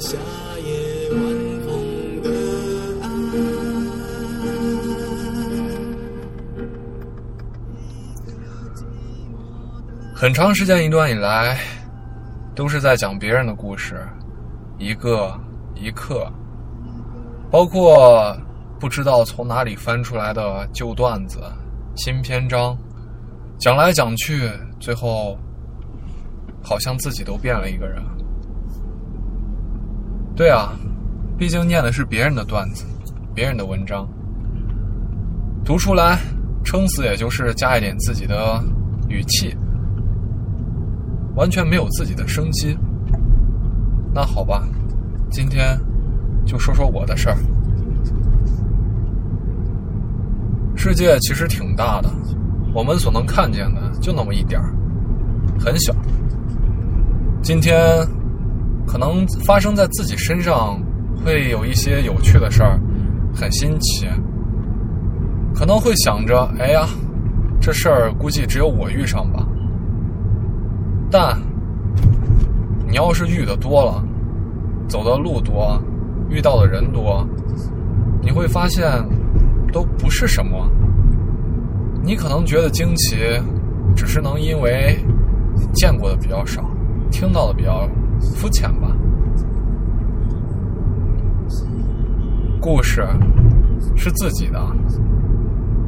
夏夜晚风的爱。很长时间一段以来，都是在讲别人的故事，一个一刻，包括不知道从哪里翻出来的旧段子、新篇章，讲来讲去，最后好像自己都变了一个人。对啊，毕竟念的是别人的段子，别人的文章，读出来，撑死也就是加一点自己的语气。完全没有自己的生机。那好吧，今天就说说我的事儿。世界其实挺大的，我们所能看见的就那么一点儿，很小。今天可能发生在自己身上，会有一些有趣的事儿，很新奇。可能会想着，哎呀，这事儿估计只有我遇上吧。但你要是遇的多了，走的路多，遇到的人多，你会发现都不是什么。你可能觉得惊奇，只是能因为见过的比较少，听到的比较肤浅吧。故事是自己的，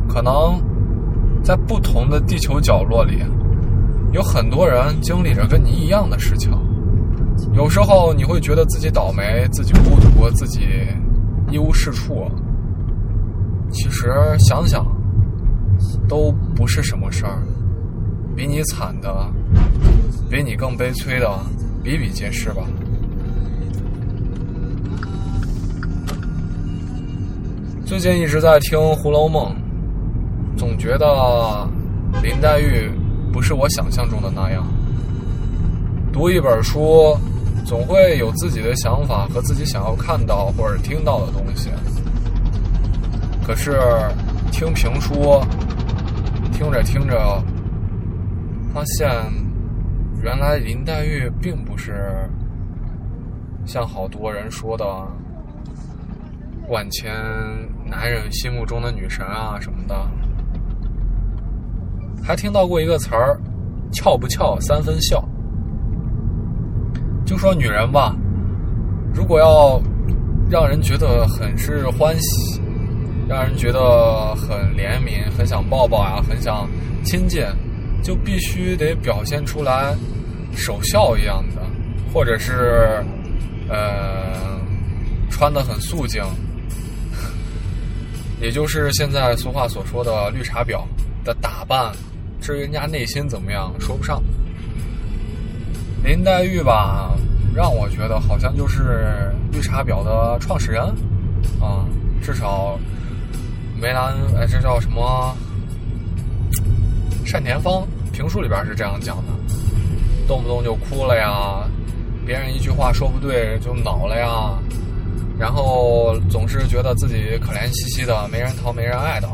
可能在不同的地球角落里。有很多人经历着跟你一样的事情，有时候你会觉得自己倒霉、自己孤独、自己一无是处。其实想想，都不是什么事儿，比你惨的、比你更悲催的比比皆是吧。最近一直在听《红楼梦》，总觉得林黛玉。不是我想象中的那样。读一本书，总会有自己的想法和自己想要看到或者听到的东西。可是听评书，听着听着，发现原来林黛玉并不是像好多人说的万千男人心目中的女神啊什么的。还听到过一个词儿，“俏不俏三分笑”。就说女人吧，如果要让人觉得很是欢喜，让人觉得很怜悯、很想抱抱呀、很想亲近，就必须得表现出来守孝一样的，或者是呃穿的很素净，也就是现在俗话所说的“绿茶婊”的打扮。至于人家内心怎么样，说不上。林黛玉吧，让我觉得好像就是绿茶婊的创始人啊，至少梅兰哎，这叫什么？单田芳评书里边是这样讲的，动不动就哭了呀，别人一句话说不对就恼了呀，然后总是觉得自己可怜兮兮的，没人疼没人爱的。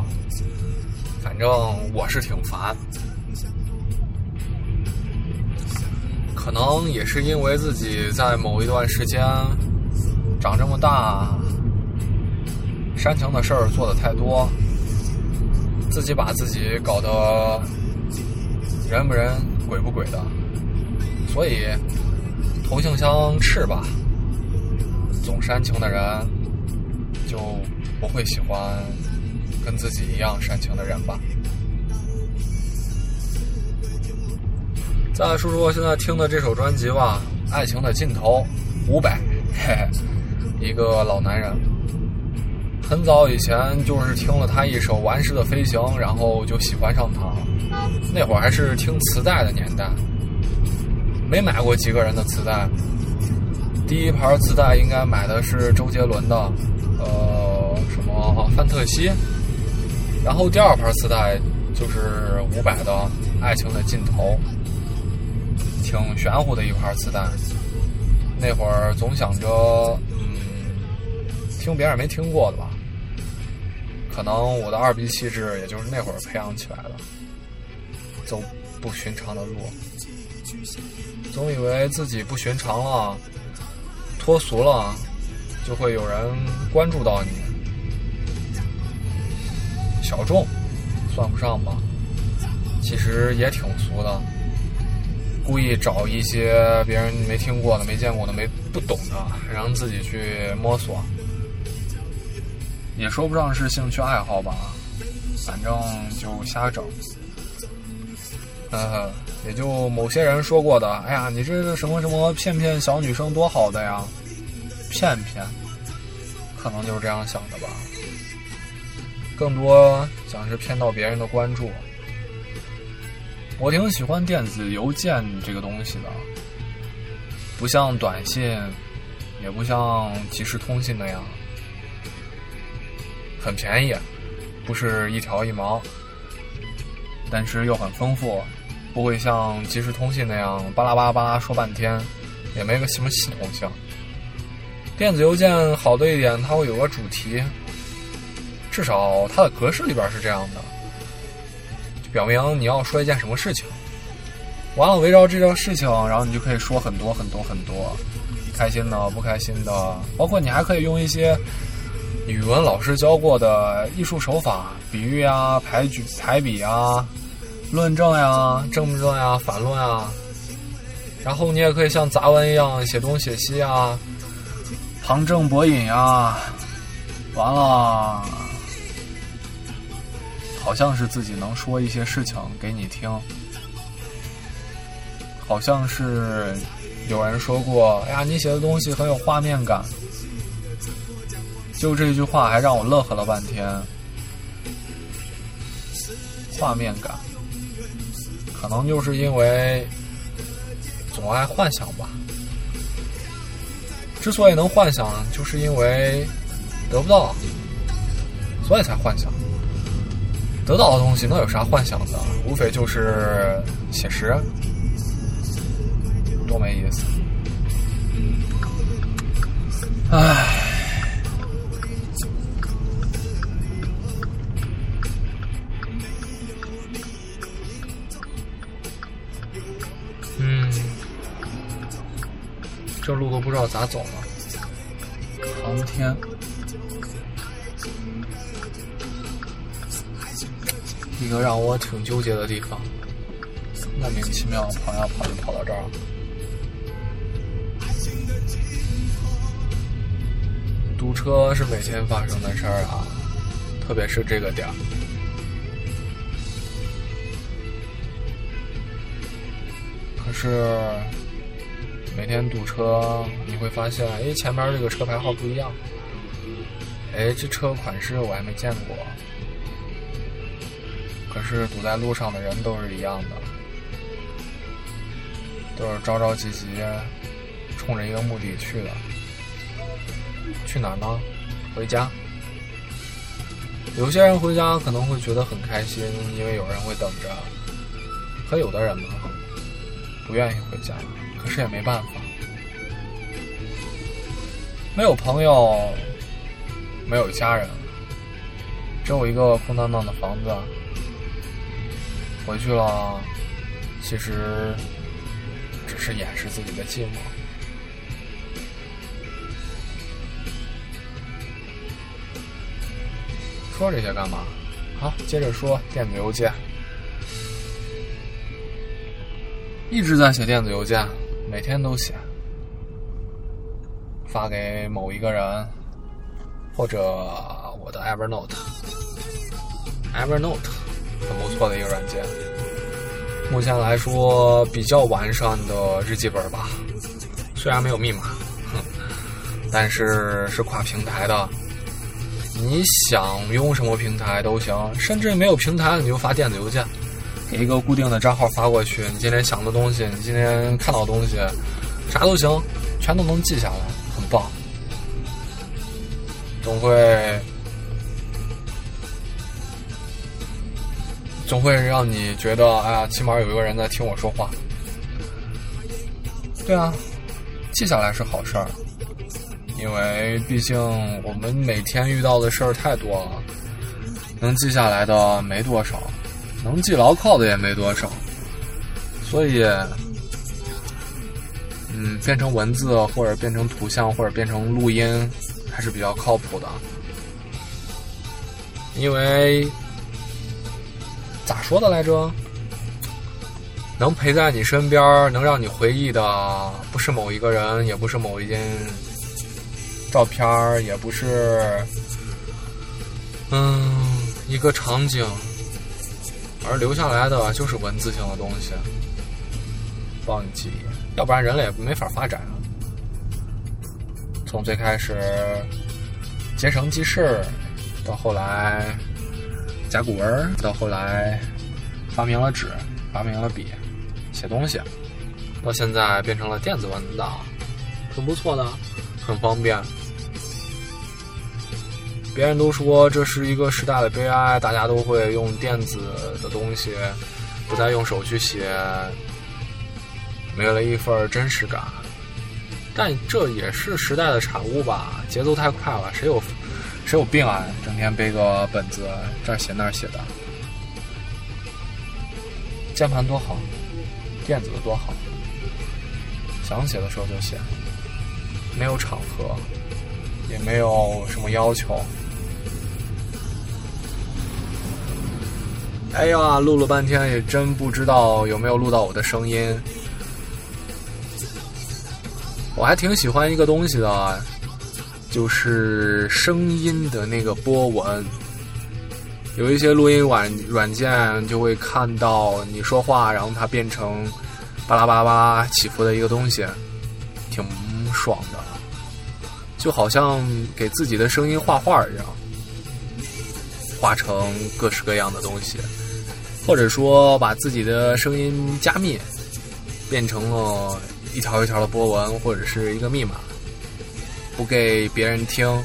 反正我是挺烦，可能也是因为自己在某一段时间长这么大，煽情的事儿做的太多，自己把自己搞得人不人鬼不鬼的，所以同性相斥吧，总煽情的人就不会喜欢。跟自己一样煽情的人吧。再说说现在听的这首专辑吧，《爱情的尽头》，伍佰，嘿嘿，一个老男人。很早以前就是听了他一首《顽石的飞行》，然后就喜欢上他了。那会儿还是听磁带的年代。没买过几个人的磁带。第一盘磁带应该买的是周杰伦的，呃，什么范特西。然后第二盘磁带就是伍佰的《爱情的尽头》，挺玄乎的一盘磁带。那会儿总想着，嗯，听别人没听过的吧。可能我的二逼气质也就是那会儿培养起来的，走不寻常的路，总以为自己不寻常了，脱俗了，就会有人关注到你。小众，算不上吧，其实也挺俗的，故意找一些别人没听过的、没见过的、没不懂的，让自己去摸索。也说不上是兴趣爱好吧，反正就瞎整。呃，也就某些人说过的，哎呀，你这个什么什么骗骗小女生多好的呀，骗骗，可能就是这样想的吧。更多想是骗到别人的关注。我挺喜欢电子邮件这个东西的，不像短信，也不像即时通信那样。很便宜，不是一条一毛，但是又很丰富，不会像即时通信那样巴拉巴拉巴拉说半天，也没个什么系统性。电子邮件好的一点，它会有个主题，至少它的格式里边是这样的，就表明你要说一件什么事情。完了，围绕这件事情，然后你就可以说很多很多很多，开心的、不开心的，包括你还可以用一些。语文老师教过的艺术手法，比喻啊、排举、排比啊、论证呀、正论呀、反论啊，然后你也可以像杂文一样写东写西啊，旁证博引啊，完了，好像是自己能说一些事情给你听，好像是有人说过，哎呀，你写的东西很有画面感。就这句话还让我乐呵了半天，画面感，可能就是因为总爱幻想吧。之所以能幻想，就是因为得不到，所以才幻想。得到的东西能有啥幻想的？无非就是写实，多没意思。唉。这路都不知道咋走了，航天，一个让我挺纠结的地方，莫名其妙跑呀跑就跑到这儿了。堵车是每天发生的事儿啊，特别是这个点儿。可是。每天堵车，你会发现，哎，前面这个车牌号不一样，哎，这车款式我还没见过。可是堵在路上的人都是一样的，都是着着急急，冲着一个目的去的。去哪儿呢？回家。有些人回家可能会觉得很开心，因为有人会等着。可有的人呢，不愿意回家。可是也没办法，没有朋友，没有家人，只有一个空荡荡的房子。回去了，其实只是掩饰自己的寂寞。说这些干嘛？好，接着说电子邮件，一直在写电子邮件。每天都写，发给某一个人，或者我的 Evernote，Evernote 很不错的一个软件，目前来说比较完善的日记本吧。虽然没有密码，哼，但是是跨平台的，你想用什么平台都行，甚至没有平台你就发电子邮件，给一个固定的账号发过去，你今天想的东西，你今天看到的东西，啥都行，全都能记下来，很棒。总会，总会让你觉得，哎呀，起码有一个人在听我说话。对啊，记下来是好事儿，因为毕竟我们每天遇到的事儿太多了，能记下来的没多少，能记牢靠的也没多少，所以，嗯，变成文字或者变成图像或者变成录音还是比较靠谱的，因为咋说的来着？能陪在你身边，能让你回忆的，不是某一个人，也不是某一件照片也不是，嗯，一个场景，而留下来的就是文字性的东西，帮你记忆，要不然人类也没法发展啊。从最开始结绳记事，到后来甲骨文，到后来发明了纸，发明了笔。写东西，到现在变成了电子文档，很不错的，很方便。别人都说这是一个时代的悲哀，大家都会用电子的东西，不再用手去写，没了一份真实感。但这也是时代的产物吧？节奏太快了，谁有谁有病啊？整天背个本子，这儿写那儿写的，键盘多好。电子的多好，想写的时候就写，没有场合，也没有什么要求。哎呀，录了半天也真不知道有没有录到我的声音。我还挺喜欢一个东西的，就是声音的那个波纹。有一些录音软软件就会看到你说话，然后它变成巴拉巴拉巴拉起伏的一个东西，挺爽的，就好像给自己的声音画画一样，画成各式各样的东西，或者说把自己的声音加密，变成了一条一条的波纹或者是一个密码，不给别人听，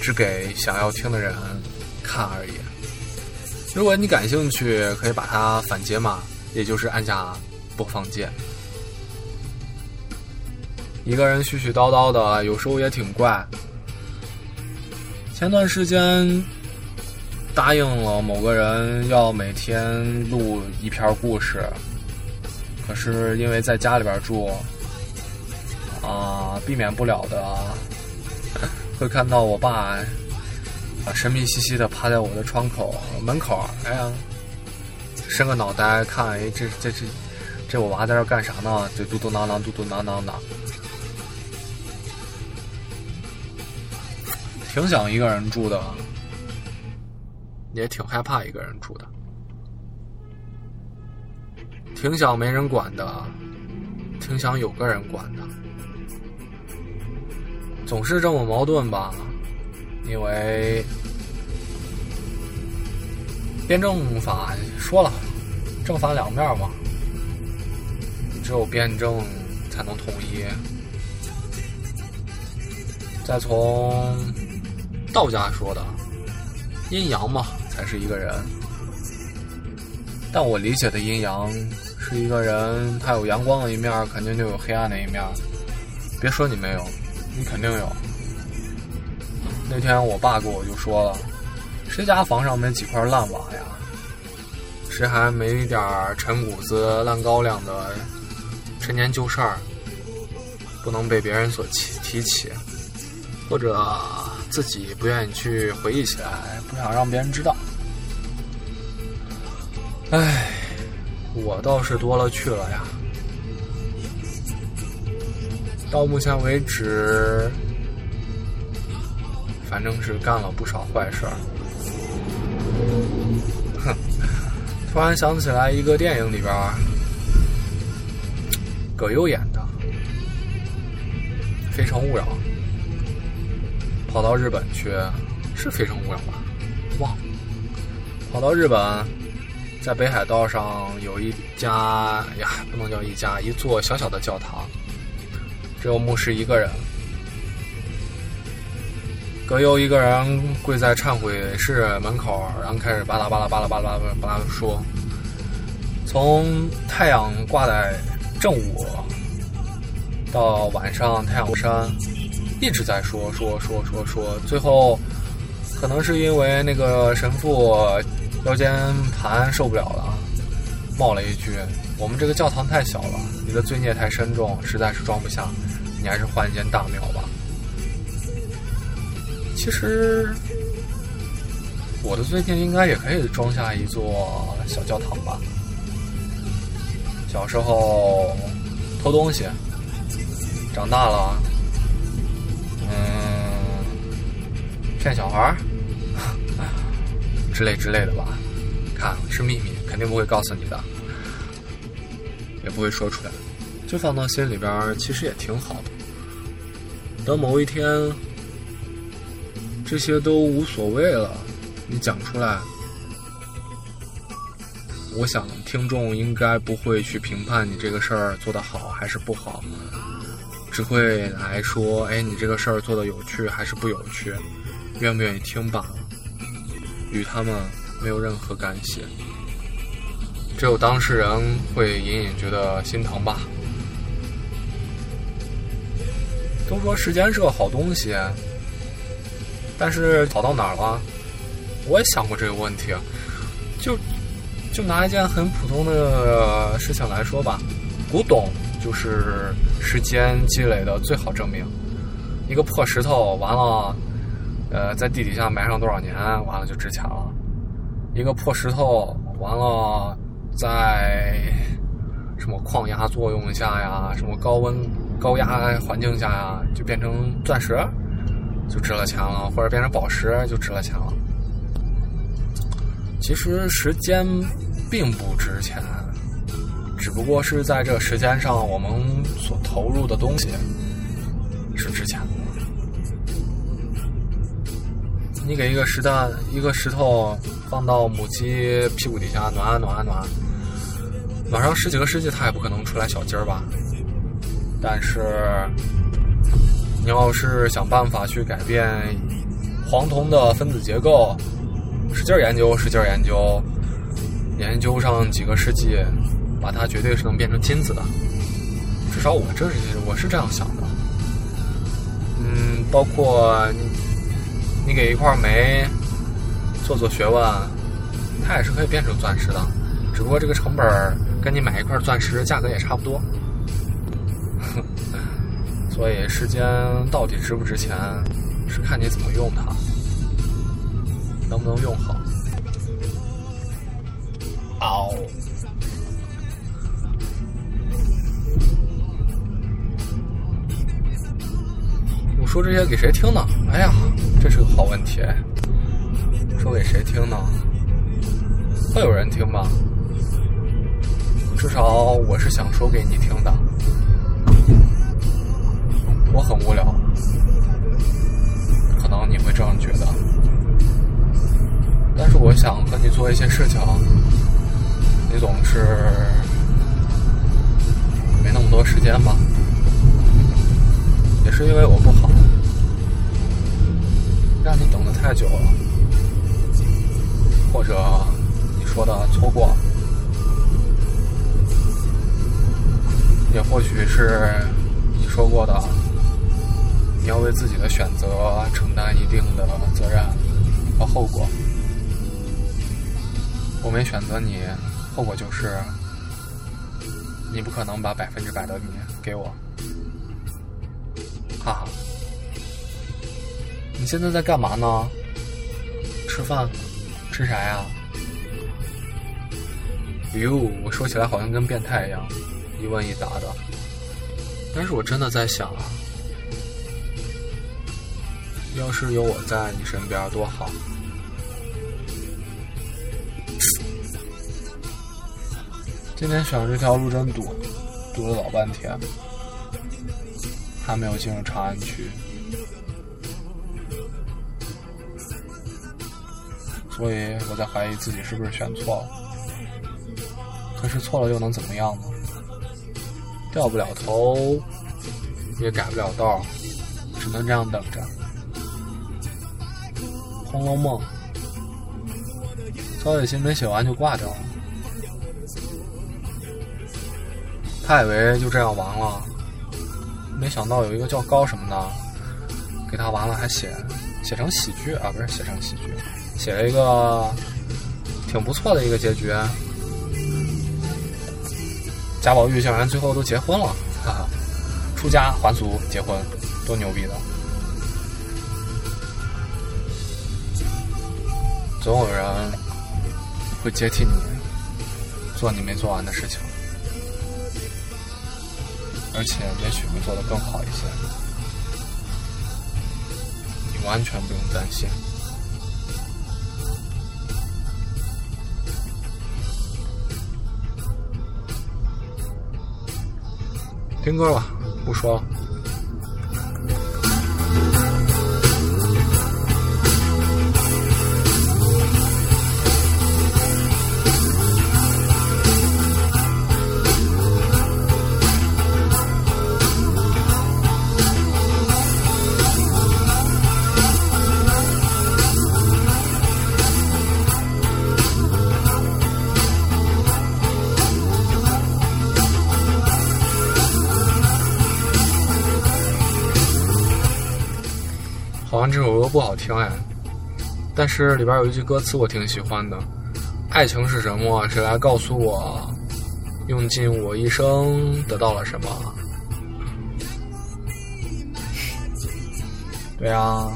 只给想要听的人看而已。如果你感兴趣，可以把它反解码，也就是按下播放键。一个人絮絮叨叨的，有时候也挺怪。前段时间答应了某个人要每天录一篇故事，可是因为在家里边住，啊，避免不了的 会看到我爸。啊，神秘兮兮的趴在我的窗口门口，哎呀，伸个脑袋看，哎，这这这这我娃在这干啥呢？就嘟嘟囔囔，嘟嘟囔囔的，挺想一个人住的，也挺害怕一个人住的，挺想没人管的，挺想有个人管的，总是这么矛盾吧。因为辩证法说了，正反两面嘛，只有辩证才能统一。再从道家说的阴阳嘛，才是一个人。但我理解的阴阳是一个人，他有阳光的一面，肯定就有黑暗的一面。别说你没有，你肯定有。那天我爸跟我就说了：“谁家房上没几块烂瓦呀？谁还没一点陈谷子、烂高粱的陈年旧事儿？不能被别人所提提起，或者自己不愿意去回忆起来，不想让别人知道。”唉，我倒是多了去了呀。到目前为止。反正是干了不少坏事儿。哼，突然想起来一个电影里边，葛优演的《非诚勿扰》，跑到日本去，是《非诚勿扰》吧？忘了，跑到日本在北海道上有一家呀，不能叫一家，一座小小的教堂，只有牧师一个人。葛优一个人跪在忏悔室门口，然后开始巴拉巴拉巴拉巴拉巴拉巴拉说，从太阳挂在正午到晚上太阳落山，一直在说说说说说，最后可能是因为那个神父腰间盘受不了了，冒了一句：“我们这个教堂太小了，你的罪孽太深重，实在是装不下，你还是换一间大庙吧。”其实，我的罪孽应该也可以装下一座小教堂吧。小时候偷东西，长大了，骗小孩儿之类之类的吧。看，是秘密，肯定不会告诉你的，也不会说出来，就放到心里边，其实也挺好的。等某一天。这些都无所谓了，你讲出来，我想听众应该不会去评判你这个事儿做得好还是不好，只会来说：“哎，你这个事儿做的有趣还是不有趣，愿不愿意听罢了。”与他们没有任何干系，只有当事人会隐隐觉得心疼吧。都说时间是个好东西。但是跑到哪儿了？我也想过这个问题，就就拿一件很普通的事情来说吧，古董就是时间积累的最好证明。一个破石头，完了，呃，在地底下埋上多少年，完了就值钱了。一个破石头，完了，在什么矿压作用下呀，什么高温高压环境下呀，就变成钻石。就值了钱了，或者变成宝石就值了钱了。其实时间并不值钱，只不过是在这时间上我们所投入的东西你给一个石蛋一个石头放到母鸡屁股底下暖啊暖啊暖，暖上十几个世纪它也不可能出来小鸡儿吧？但是。你要是想办法去改变黄铜的分子结构，使劲研究，使劲研究，研究上几个世纪，把它绝对是能变成金子的。至少我这是我是这样想的。嗯，包括你你给一块煤做做学问，它也是可以变成钻石的，只不过这个成本跟你买一块钻石价格也差不多。所以，时间到底值不值钱，是看你怎么用它，能不能用好。嗷！我说这些给谁听呢？哎呀，这是个好问题。说给谁听呢？会有人听吗？至少我是想说给你听的。我很无聊，可能你会这样觉得，但是我想和你做一些事情，你总是没那么多时间吧？也是因为我不好，让你等的太久了，或者你说的错过，也或许是你说过的。你要为自己的选择承担一定的责任和后果。我没选择你，后果就是你不可能把百分之百的你给我。哈哈，你现在在干嘛呢？吃饭？吃啥呀？哟，我说起来好像跟变态一样，一问一答的。但是我真的在想啊。要是有我在你身边多好！今天选这条路真堵，堵了老半天，还没有进入长安区，所以我在怀疑自己是不是选错了。可是错了又能怎么样呢？掉不了头，也改不了道，只能这样等着。《红楼梦》，曹雪芹没写完就挂掉了，他以为就这样完了，没想到有一个叫高什么的，给他完了还写写成喜剧啊，不是写成喜剧，写了一个挺不错的一个结局。贾宝玉竟然最后都结婚了，哈哈！出家还俗结婚，多牛逼的！总有人会接替你做你没做完的事情，而且也许会做得更好一些，你完全不用担心。听歌吧，不说了。不好听哎，但是里边有一句歌词我挺喜欢的：“爱情是什么？谁来告诉我？用尽我一生得到了什么？”对啊，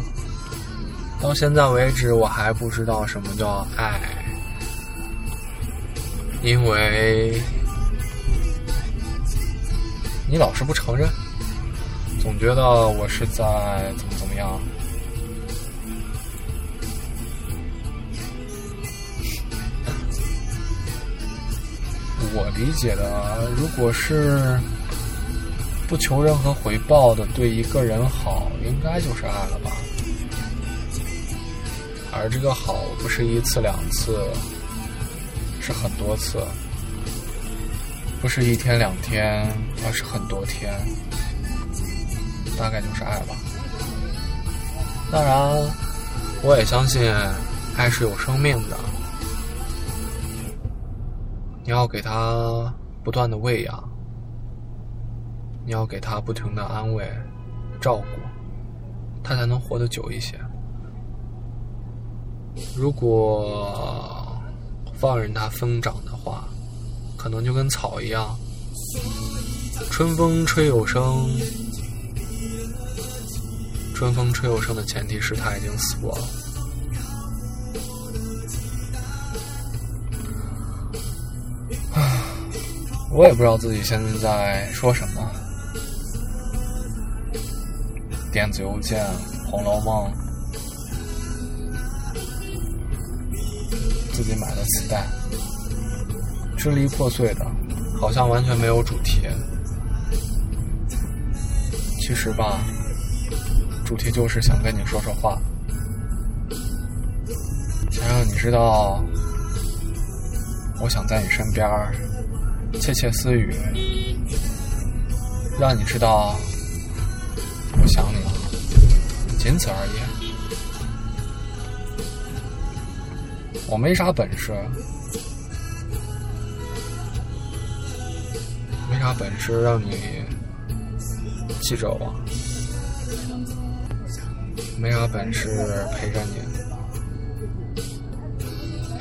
到现在为止我还不知道什么叫爱，因为你老是不承认，总觉得我是在怎么怎么样。我理解的，如果是不求任何回报的对一个人好，应该就是爱了吧？而这个好不是一次两次，是很多次，不是一天两天，而是很多天，大概就是爱吧。当然，我也相信爱是有生命的。你要给他不断的喂养，你要给他不停的安慰、照顾，他才能活得久一些。如果放任它疯长的话，可能就跟草一样，春风吹又生。春风吹又生的前提是它已经死过了。我也不知道自己现在在说什么。电子邮件，《红楼梦》，自己买的磁带，支离破碎的，好像完全没有主题。其实吧，主题就是想跟你说说话，想让你知道，我想在你身边。窃窃私语，让你知道我想你了，仅此而已。我没啥本事，没啥本事让你记着我，没啥本事陪着你，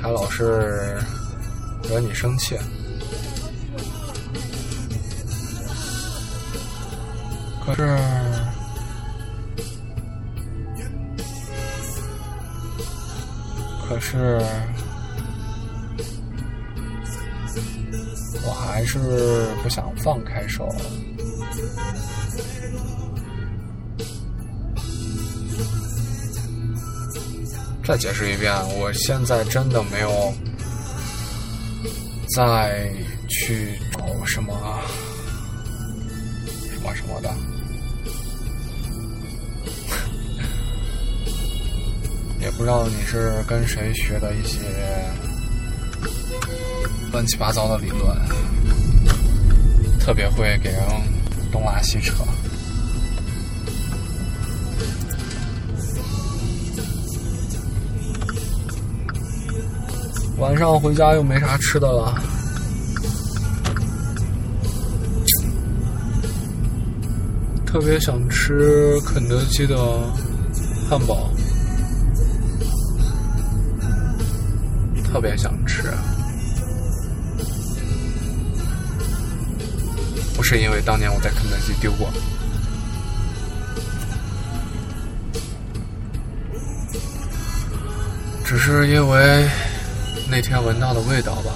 还老是惹你生气。可是，可是，我还是不想放开手。再解释一遍，我现在真的没有再去找什么什么什么的。不知道你是跟谁学的一些乱七八糟的理论，特别会给人东拉西扯。晚上回家又没啥吃的了，特别想吃肯德基的汉堡，特别想吃。不是因为当年我在肯德基丢过，只是因为。那天闻到的味道吧，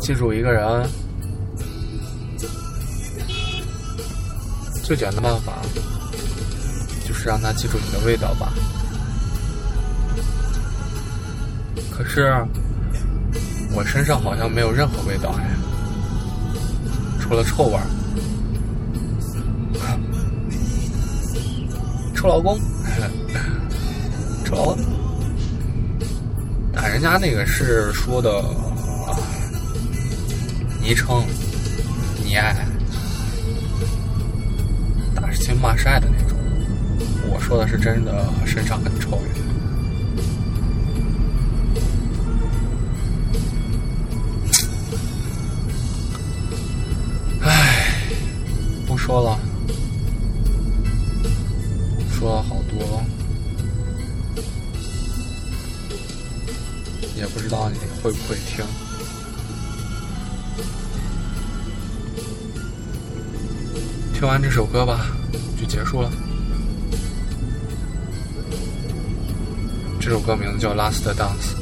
记住一个人最简单的办法，是让他记住你的味道吧。可是我身上好像没有任何味道哎，除了臭味儿。臭老公，臭老公，但人家那个是说的昵称，你爱，打是亲骂是爱的。说的是真的，身上很臭。唉，不说了。说了好多，也不知道你会不会听。听完这首歌吧，就结束了。这首歌名字叫《Last Dance》。